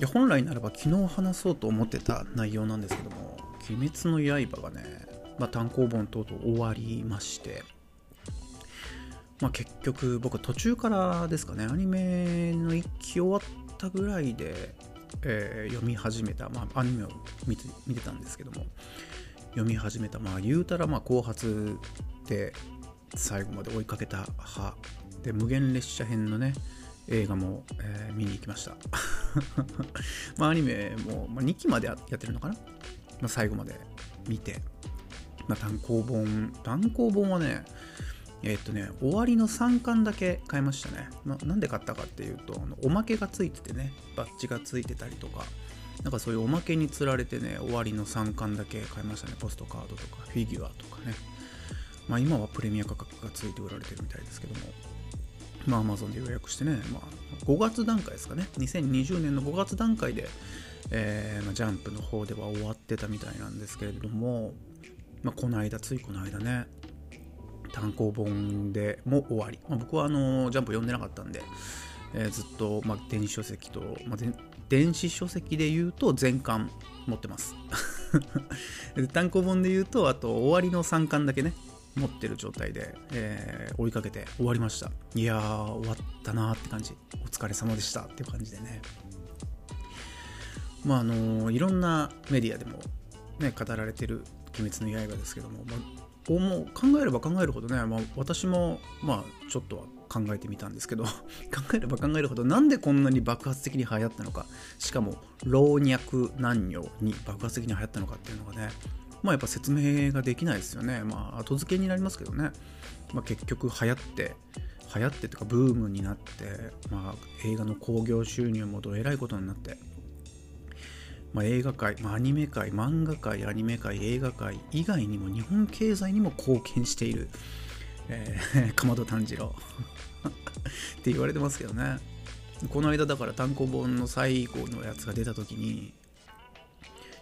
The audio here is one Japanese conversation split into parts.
や本来ならば昨日話そうと思ってた内容なんですけども「鬼滅の刃」がね、まあ、単行本等々終わりましてまあ結局僕途中からですかねアニメの一期終わったぐらいで、えー、読み始めた、まあ、アニメを見て見てたんですけども読み始めたまあ言うたらまあ後発で最後まで追いかけた派で無限列車編のね映画も、えー、見に行きました。まあアニメも、まあ、2期までやってるのかな、まあ、最後まで見て、まあ、単行本。単行本はねえー、っとね終わりの3巻だけ買いましたね。ななんで買ったかっていうとあのおまけがついててねバッジがついてたりとか。なんかそういうおまけにつられてね終わりの3巻だけ買いましたね。ポストカードとかフィギュアとかね。まあ今はプレミア価格がついて売られてるみたいですけども。まあ Amazon で予約してね、まあ、5月段階ですかね。2020年の5月段階で、えーまあ、ジャンプの方では終わってたみたいなんですけれども、まあ、この間ついこの間ね単行本でも終わり、まあ、僕はあのジャンプ読んでなかったんで、えー、ずっと、まあ、電子書籍と、まあ、電子書籍で言うと全巻持ってます。単行本で言うとあと終わりの3巻だけね持ってる状態で、えー、追いかけて終わりました。いやー終わったなーって感じ。お疲れ様でしたっていう感じでね。まああの、いろんなメディアでもね語られてる「鬼滅の刃」ですけども、まあ、もう考えれば考えるほどね、まあ、私もまあちょっとは考えてみたんですけど 考えれば考えるほどなんでこんなに爆発的に流行ったのかしかも老若男女に爆発的に流行ったのかっていうのがねまあやっぱ説明ができないですよね。まあ後付けになりますけどね。まあ、結局流行って、流行ってとかブームになって、まあ映画の興行収入もどえらいことになって、まあ、映画界、まあ、アニメ界、漫画界、アニメ界、映画界以外にも日本経済にも貢献している、えー、かまど炭治郎って言われてますけどね。この間だから単行本の最後のやつが出た時に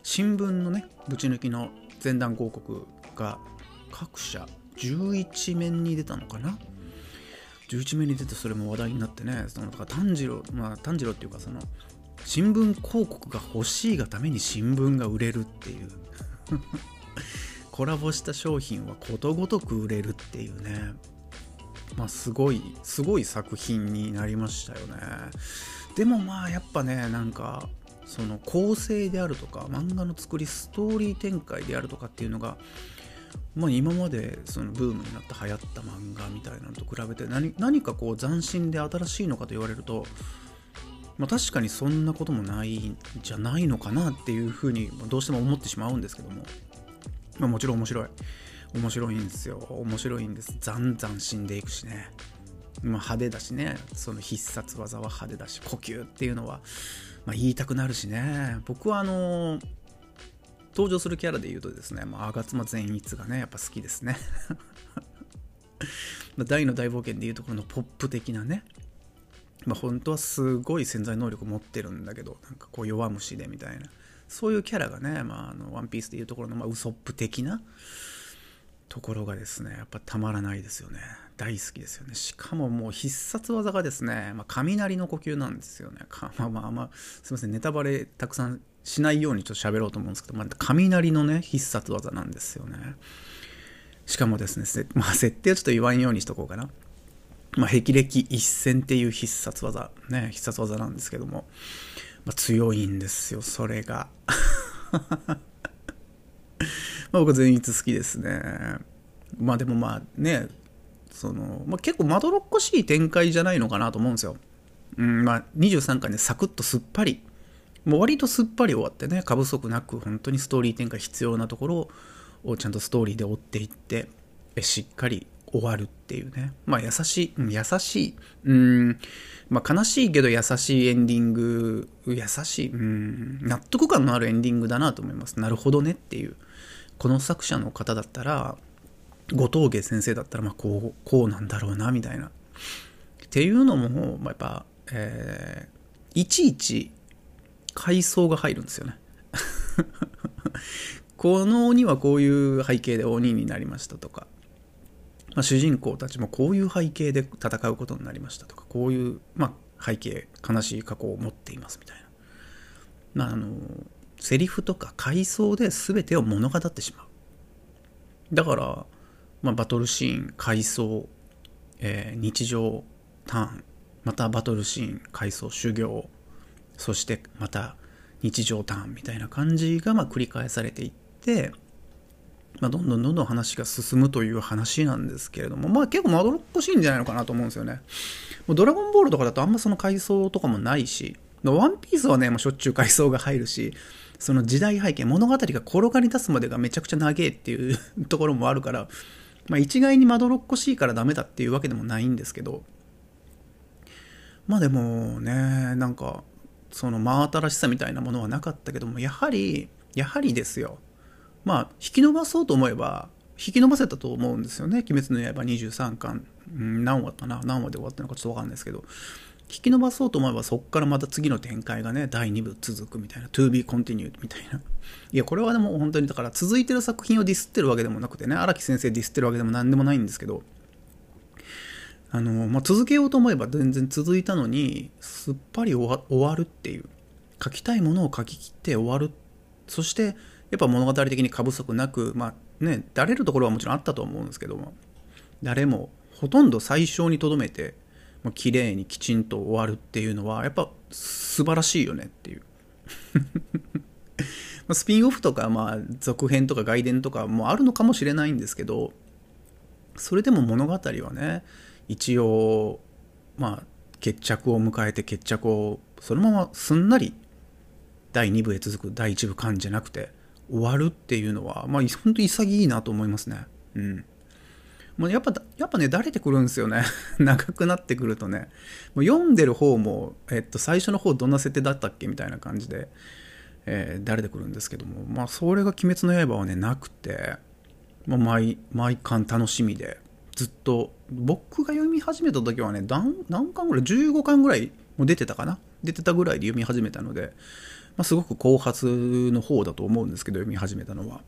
新聞のねぶち抜きの前段広告が各社11面に出たのかな？11面に出てそれも話題になってねそのだか炭治郎まあ炭治郎っていうかその新聞広告が欲しいがために新聞が売れるっていう。コラボした商品はことごとく売れるっていうね。まあすごいすごい作品になりましたよね。でもまあやっぱねなんかその構成であるとか漫画の作りストーリー展開であるとかっていうのが、まあ、今までそのブームになって流行った漫画みたいなのと比べて何何かこう斬新で新しいのかと言われると、まあ、確かにそんなこともないんじゃないのかなっていうふうにどうしても思ってしまうんですけども、まあ、もちろん面白い。面白いんですよ。面白いんです。ざんざん死んでいくしね。まあ、派手だしね。その必殺技は派手だし呼吸っていうのはまあ、言いたくなるしね。僕はあの登場するキャラで言うとですね、まあ、吾妻善逸がねやっぱ好きですね。大の大冒険でいうところのポップ的なねまあ本当はすごい潜在能力持ってるんだけどなんかこう弱虫でみたいな。そういうキャラがね、まあ、あのワンピースでいうところの、まあ、ウソップ的なところがですねやっぱたまらないですよね。大好きですよね。しかももう必殺技がですね、まあ、雷の呼吸なんですよね。まあまあまあすいません。ネタバレたくさんしないようにちょっと喋ろうと思うんですけど、まあ、雷のね必殺技なんですよね。しかもですね、まあ、設定はちょっと言わんようにしとこうかな。まあ、霹靂一戦っていう必殺技ね必殺技なんですけども、まあ、強いんですよそれが。まあ、僕全逸好きですね。まあでもまあね、その、まあ、結構まどろっこしい展開じゃないのかなと思うんですよ。うん、まあ23巻でサクッとすっぱり、もう割とすっぱり終わってね、過不足なく本当にストーリー展開必要なところをちゃんとストーリーで追っていって、しっかり終わるっていうね。まあ優しい、優しい、うん、まあ悲しいけど優しいエンディング、優しい、うん、納得感のあるエンディングだなと思います。なるほどねっていう。この作者の方だったら後藤家先生だったらまあこうこうなんだろうなみたいな。っていうのも、まあ、やっぱ、えー、いちいち階層が入るんですよね。この鬼はこういう背景で鬼になりましたとか、まあ、主人公たちもこういう背景で戦うことになりましたとか。こういう、まあ、背景悲しい過去を持っていますみたいな。まあ、あのセリフとか回想で全てを物語ってしまうだから、まあ、バトルシーン回想、えー、日常ターンまたバトルシーン回想修行そしてまた日常ターンみたいな感じがま繰り返されていって、まあ、どんどんどんどん話が進むという話なんですけれども、まあ結構まどろっこしいんじゃないのかなと思うんですよね。もうドラゴンボールとかだとあんまその回想とかもないし、ワンピースはね、もうしょっちゅう回想が入るし、その時代背景、物語が転がり出すまでがめちゃくちゃ長えっていう ところもあるから、まあ一概にまどろっこしいからダメだっていうわけでもないんですけど、まあでもね、なんか、その真新しさみたいなものはなかったけども、やはり、やはりですよ。まあ、引き伸ばそうと思えば、引き伸ばせたと思うんですよね。鬼滅の刃23巻、うん、何話かな？何話で終わったのかちょっとわかんないですけど。引き伸ばそうと思えばそこからまた次の展開がね、第2部続くみたいな、to be continued みたいな。いや、これはでも本当にだから続いてる作品をディスってるわけでもなくてね、荒木先生ディスってるわけでも何でもないんですけど、あの、まあ、続けようと思えば全然続いたのに、すっぱり終わるっていう。書きたいものを書き切って終わる。そして、やっぱ物語的に過不足なく、まあね、だれるところはもちろんあったと思うんですけども、誰もほとんど最小にとどめて、まあ、綺麗にきちんと終わるっていうのは、やっぱ素晴らしいよねっていう。スピンオフとか、まあ、続編とか外伝とかもあるのかもしれないんですけど、それでも物語はね、一応、まあ、決着を迎えて決着をそのまますんなり第2部へ続く第1部間じゃなくて終わるっていうのは、まあ、本当に潔いなと思いますね。うん。まあ、やっぱ、やっぱね、だれてくるんですよね。長くなってくるとね。もう読んでる方も、えっと、最初の方どんな設定だったっけみたいな感じで、えー、だれてくるんですけども、まあ、それが鬼滅の刃はね、なくて、まあ、毎、毎巻楽しみで、ずっと僕が読み始めた時はね何巻ぐらい15巻ぐらいも出てたかな。出てたぐらいで読み始めたので、まあ、すごく後発の方だと思うんですけど読み始めたのは。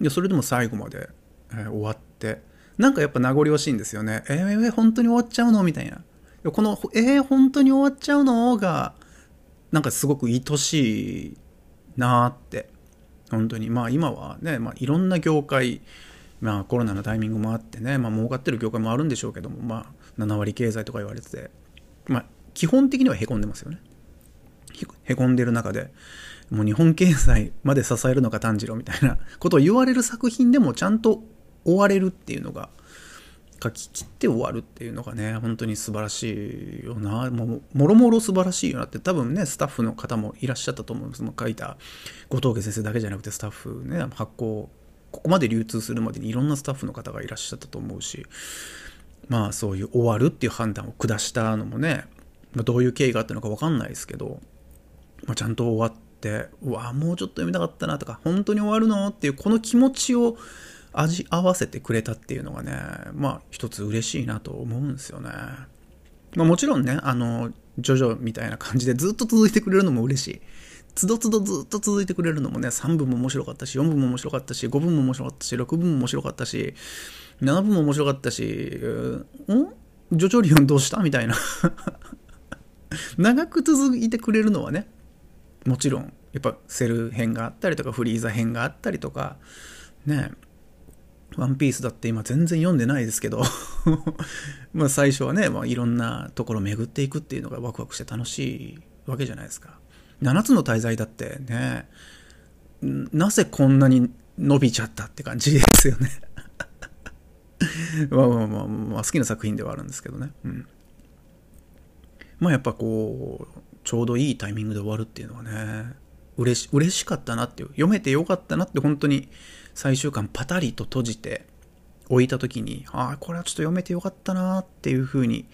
でそれでも最後まで、えー、終わって。なんかやっぱ名残惜しいんですよね。えー、本当に終わっちゃうの？みたいな。このえー、本当に終わっちゃうのがなんかすごく愛しいなーって。本当に。まあ今はね、まあ、いろんな業界まあコロナのタイミングもあってね、まあ儲かってる業界もあるんでしょうけども、まあ7割経済とか言われてて、まあ基本的にはへこんでますよね。へこんでる中で、もう日本経済まで支えるのか炭治郎みたいなことを言われる作品でもちゃんと終われるっていうのが、書き切って終わるっていうのがね、本当に素晴らしいよな。も、もろもろ素晴らしいよなって多分ね、スタッフの方もいらっしゃったと思うんです。書いた後藤家先生だけじゃなくてスタッフね、発行ここまで流通するまでにいろんなスタッフの方がいらっしゃったと思うしまあそういう終わるっていう判断を下したのもね、まあ、どういう経緯があったのか分かんないですけど、まあ、ちゃんと終わってうわもうちょっと読みたかったなとか本当に終わるの？っていうこの気持ちを味合わせてくれたっていうのがねまあ一つ嬉しいなと思うんですよね。まあ、もちろんねあのジョジョみたいな感じでずっと続いてくれるのも嬉しい。つどつどずっと続いてくれるのもね、3部も面白かったし、4部も面白かったし、5部も面白かったし、6部も面白かったし、7部も面白かったし、ん？ジョジョリオンどうしたみたいな 長く続いてくれるのはね、もちろん、やっぱセル編があったりとか、フリーザ編があったりとか、ね、ワンピースだって今全然読んでないですけど まあ最初はね、まあ、いろんなところ巡っていくっていうのがワクワクして楽しいわけじゃないですか。7つの大罪だってね、なぜこんなに伸びちゃったって感じですよね まあまあまあ、まあ、好きな作品ではあるんですけどね。うん。まあやっぱこう、ちょうどいいタイミングで終わるっていうのはね、嬉し、嬉しかったなっていう、読めてよかったなって本当に最終巻パタリと閉じて置いた時に、ああ、これはちょっと読めてよかったなっていうふうに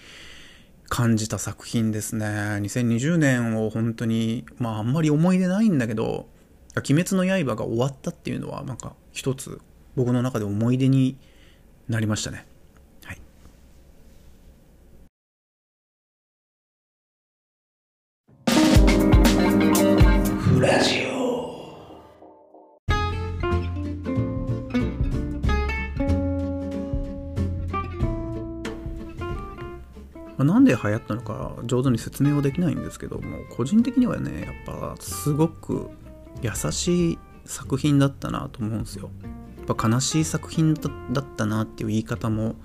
感じた作品ですね。2020年を本当に、まああんまり思い出ないんだけど、鬼滅の刃が終わったっていうのは、なんか一つ僕の中で思い出になりましたね。流行ったのか上手に説明はできないんですけども個人的にはねやっぱすごく優しい作品だったなと思うんですよ。やっぱ悲しい作品だったなっていう言い方も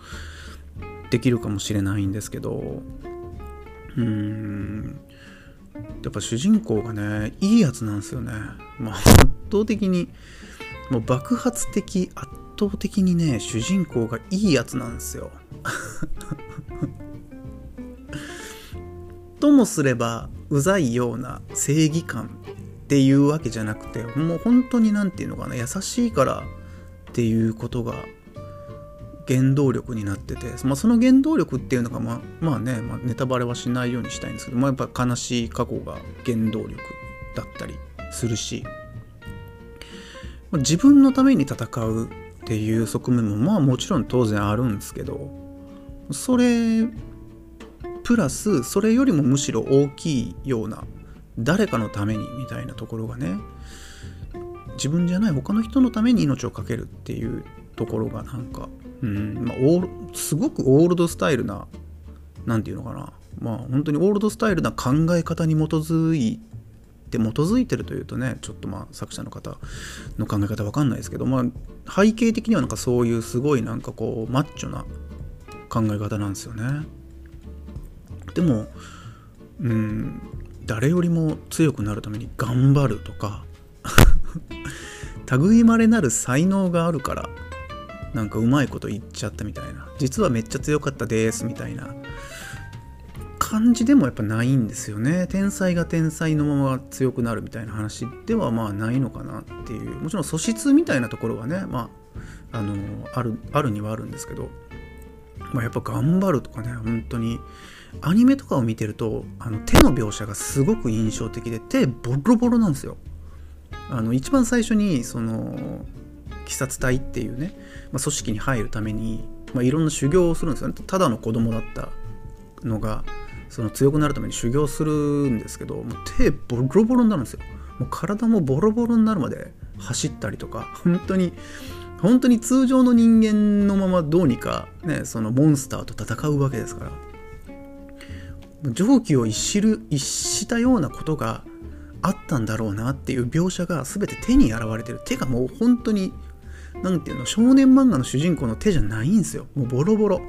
できるかもしれないんですけどうーんやっぱ主人公がねいいやつなんですよね。まあ、圧倒的にもう爆発的圧倒的にね主人公がいいやつなんですよ。ともすればうざいような正義感っていうわけじゃなくてもう本当に何て言うのかな優しいからっていうことが原動力になってて、まあ、その原動力っていうのがまあまあね、まあ、ネタバレはしないようにしたいんですけど、まあ、やっぱ悲しい過去が原動力だったりするし、まあ、自分のために戦うっていう側面もまあもちろん当然あるんですけどそれプラスそれよりもむしろ大きいような誰かのためにみたいなところがね自分じゃない他の人のために命を懸けるっていうところがなんかうんまあ、すごくオールドスタイルな何て言うのかなまあ本当にオールドスタイルな考え方に基づいて基づいてるというとねちょっとまあ作者の方の考え方わかんないですけど、まあ、背景的にはなんかそういうすごいなんかこうマッチョな考え方なんですよね。でもうん誰よりも強くなるために頑張るとか 類まれなる才能があるからなんかうまいこと言っちゃったみたいな。実はめっちゃ強かったですみたいな。感じでもやっぱないんですよね。天才が天才のまま強くなるみたいな話ではまあないのかなっていう。もちろん素質みたいなところはねまああのあるあるにはあるんですけど、まあ、やっぱ頑張るとかね本当にアニメとかを見てるとあの手の描写がすごく印象的で手ボロボロなんですよ。あの一番最初にその鬼殺隊っていうね、まあ、組織に入るために、まあ、いろんな修行をするんですよね。ただの子供だったのがその強くなるために修行するんですけどもう手ボロボロになるんですよ。もう体もボロボロになるまで走ったりとか本当に本当に通常の人間のままどうにかねそのモンスターと戦うわけですから。常軌を逸しる逸したようなことがあったんだろうなっていう描写が全て手に現れてる。手がもう本当に何ていうの少年漫画の主人公の手じゃないんですよ。もうボロボロ。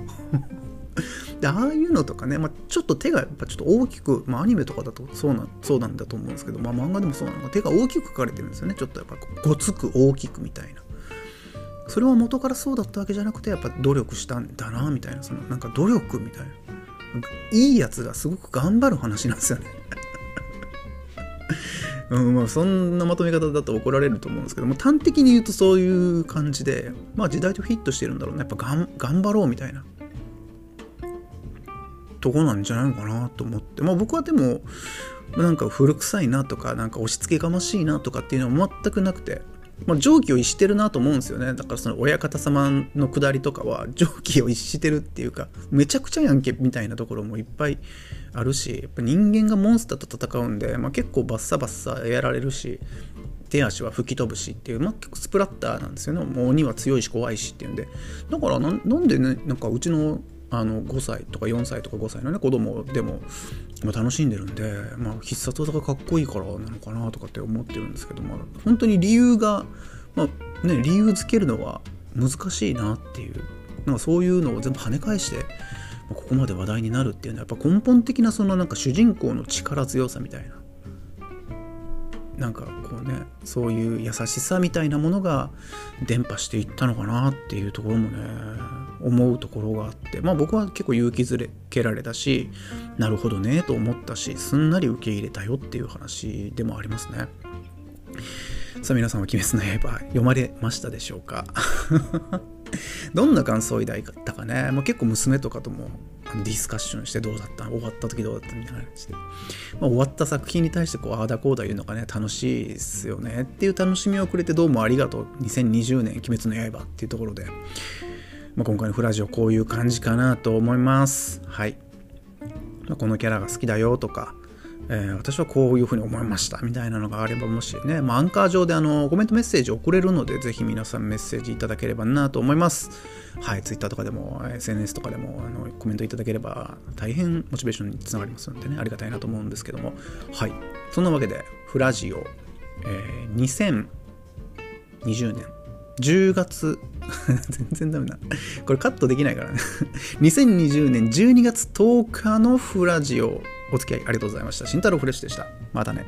でああいうのとかね、まあ、ちょっと手がやっぱちょっと大きく、まあ、アニメとかだとそうなそうなんだと思うんですけど、まあ、漫画でもそうなのか。手が大きく描かれてるんですよね。ちょっとやっぱごつく大きくみたいな。それは元からそうだったわけじゃなくてやっぱ努力したんだなみたいな。そのなんか努力みたいな。いいやつがすごく頑張る話なんですよね。うんまあ、そんなまとめ方だと怒られると思うんですけども端的に言うとそういう感じで、まあ、時代とフィットしてるんだろうね。やっぱがん頑張ろうみたいな。とこなんじゃないのかなと思って、まあ、僕はでもなんか古臭いなとかなんか押し付けがましいなとかっていうのは全くなくて、まあ、常軌を逸してるなと思うんですよね。だからその親方様のくだりとかは常軌を逸してるっていうかめちゃくちゃやんけみたいなところもいっぱいあるしやっぱ人間がモンスターと戦うんで、まあ、結構バッサバッサやられるし手足は吹き飛ぶしっていう、まあ、結構スプラッターなんですよね。もう鬼は強いし怖いしっていうんで。だからなんでねなんかうちのあの5歳とか4歳とか5歳のね子供でも、楽しんでるんで、まあ、必殺技がかっこいいからなのかなとかって思ってるんですけど、まあ、本当に理由が、まあね、理由づけるのは難しいなっていうなんかそういうのを全部跳ね返してまあここまで話題になるっていうのはやっぱ根本的なそのなんか主人公の力強さみたいななんかこうねそういう優しさみたいなものが伝播していったのかなっていうところもね思うところがあってまあ僕は結構勇気づけられたしなるほどねと思ったしすんなり受け入れたよっていう話でもありますね。さあ皆さんは「鬼滅の刃」読まれましたでしょうか？どんな感想を抱いたかね、まあ、結構娘とかともディスカッションしてどうだった？終わった時どうだった？みたいな話で、まあ、終わった作品に対してこうああだこうだ言うのがね楽しいですよねっていう楽しみをくれてどうもありがとう。2020年鬼滅の刃っていうところで、まあ、今回のフラジオこういう感じかなと思います。はい、まあ、このキャラが好きだよとかえー、私はこういうふうに思いました。みたいなのがあればもしね、まあ、アンカー上であのコメントメッセージ送れるのでぜひ皆さんメッセージいただければなと思います。はい Twitter とかでも SNS とかでもあのコメントいただければ大変モチベーションにつながりますのでねありがたいなと思うんですけどもはいそんなわけでフラジオ、えー、2020年10月全然ダメだこれカットできないからね2020年12月10日のフラジオお付き合いありがとうございました。慎太郎フレッシュでした。またね。